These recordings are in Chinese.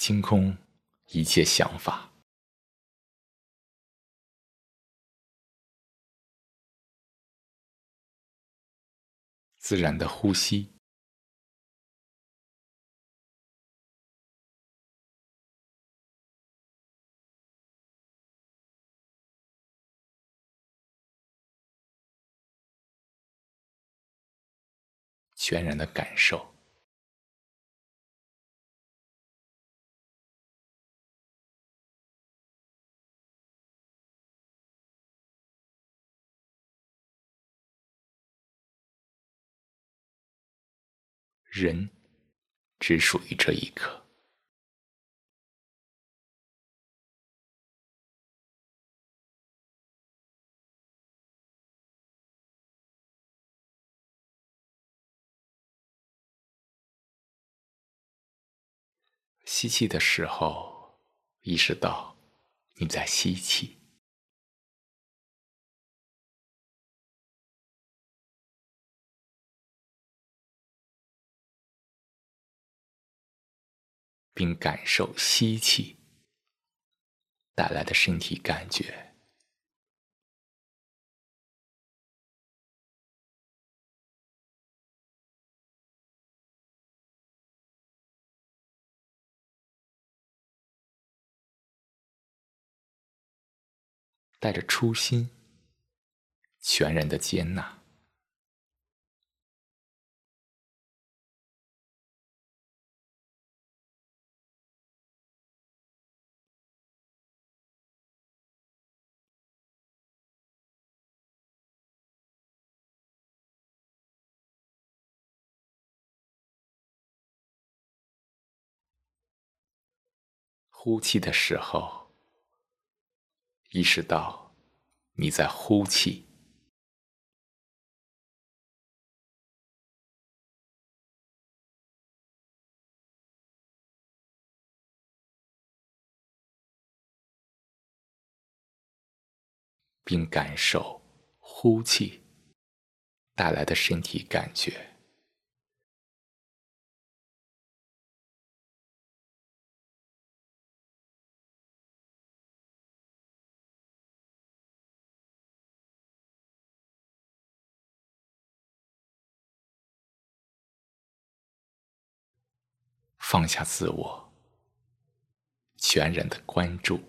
清空一切想法，自然的呼吸，全然的感受。人只属于这一刻，吸气的时候，意识到你在吸气。并感受吸气带来的身体感觉，带着初心，全然的接纳。呼气的时候，意识到你在呼气，并感受呼气带来的身体感觉。放下自我，全然的关注，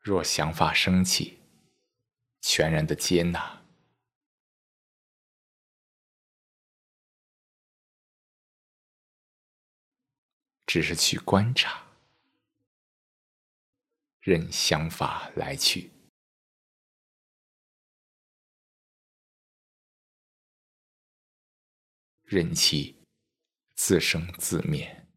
若想法升起，全然的接纳，只是去观察，任想法来去，任其自生自灭。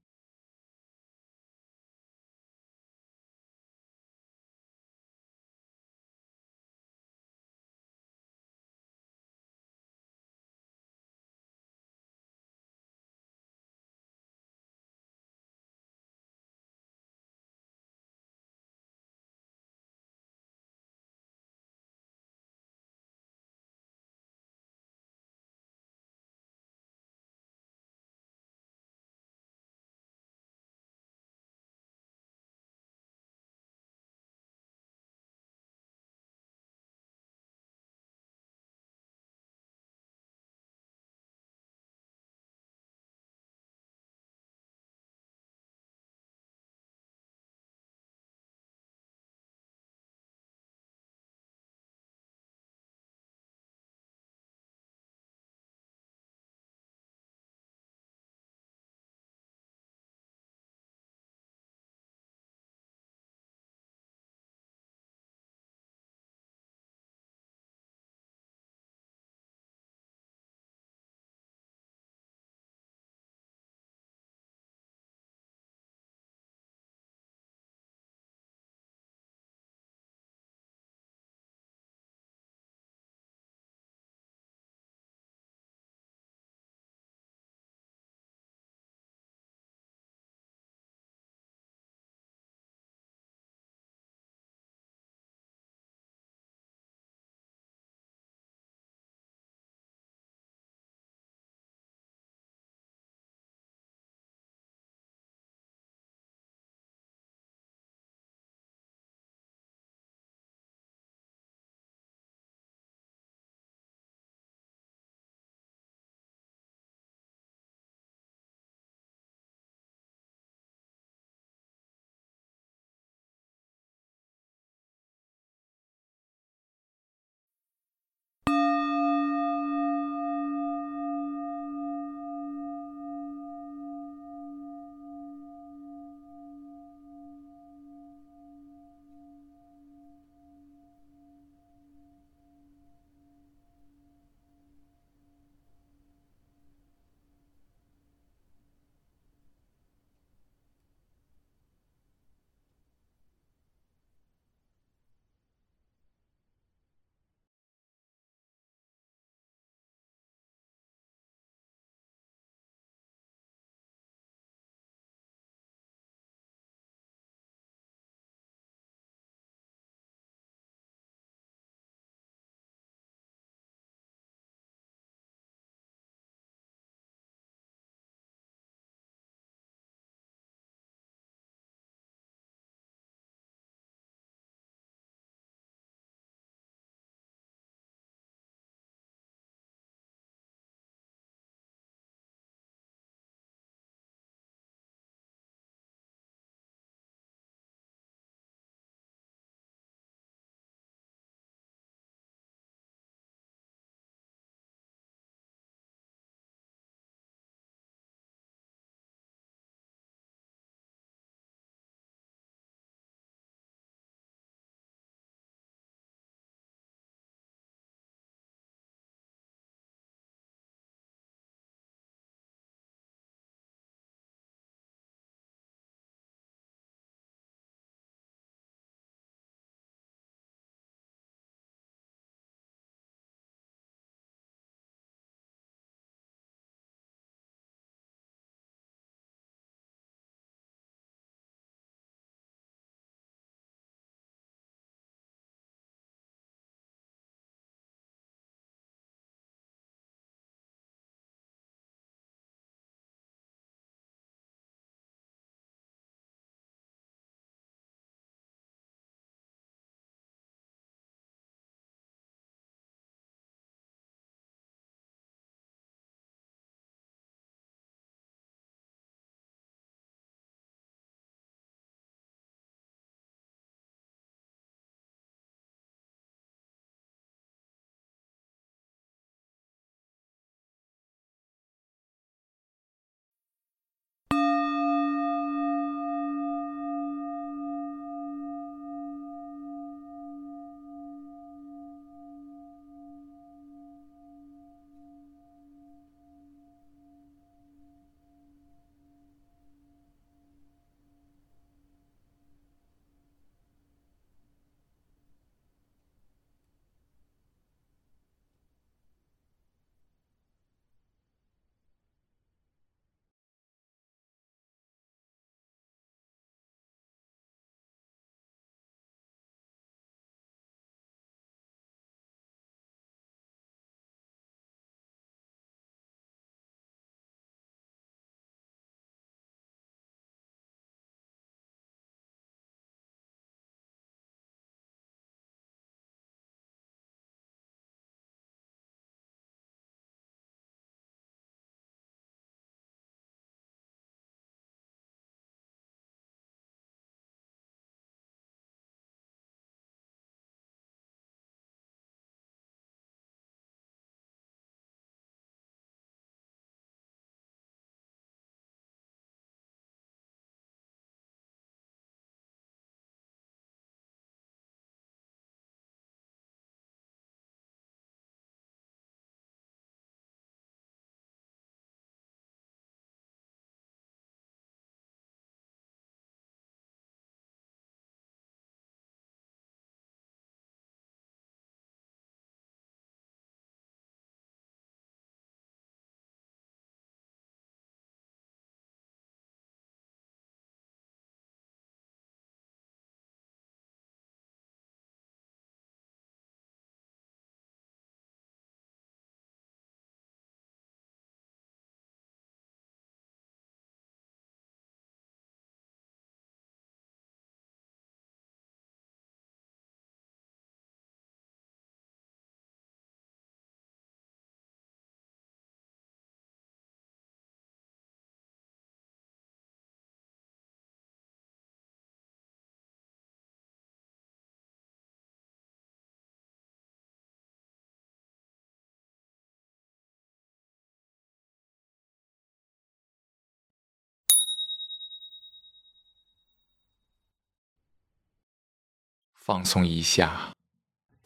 放松一下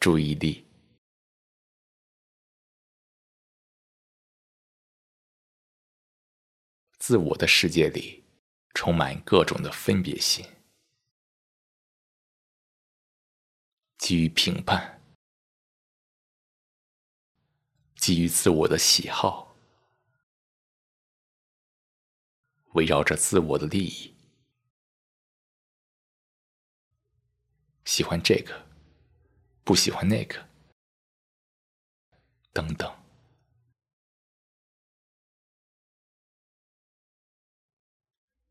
注意力。自我的世界里充满各种的分别心，基于评判，基于自我的喜好，围绕着自我的利益，喜欢这个，不喜欢那个，等等。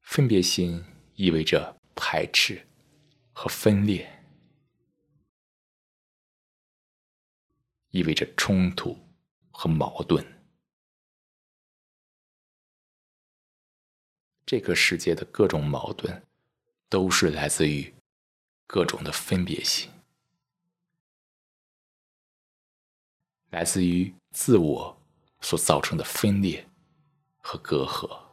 分别心意味着排斥和分裂，意味着冲突和矛盾。这个世界的各种矛盾，都是来自于各种的分别心，来自于自我所造成的分裂和隔阂。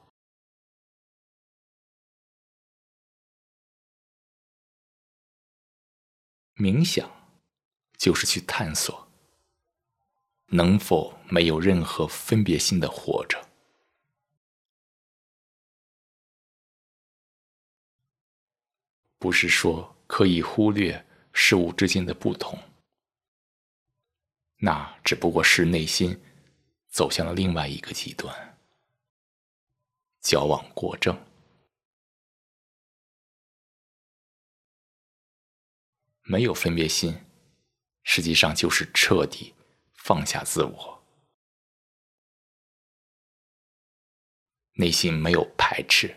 冥想就是去探索，能否没有任何分别心的活着。不是说可以忽略事物之间的不同，那只不过是内心走向了另外一个极端，矫枉过正。没有分别心，实际上就是彻底放下自我，内心没有排斥，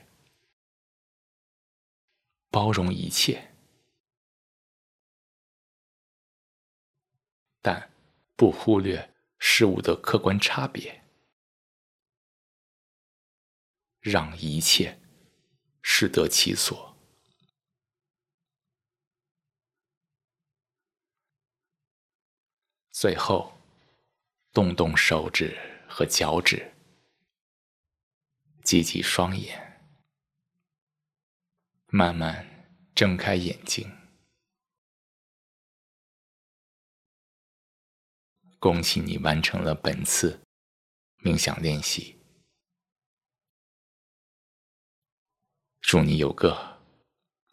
包容一切，但不忽略事物的客观差别，让一切适得其所。最后，动动手指和脚趾，挤挤双眼，慢慢睁开眼睛。恭喜你完成了本次冥想练习，祝你有个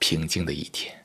平静的一天。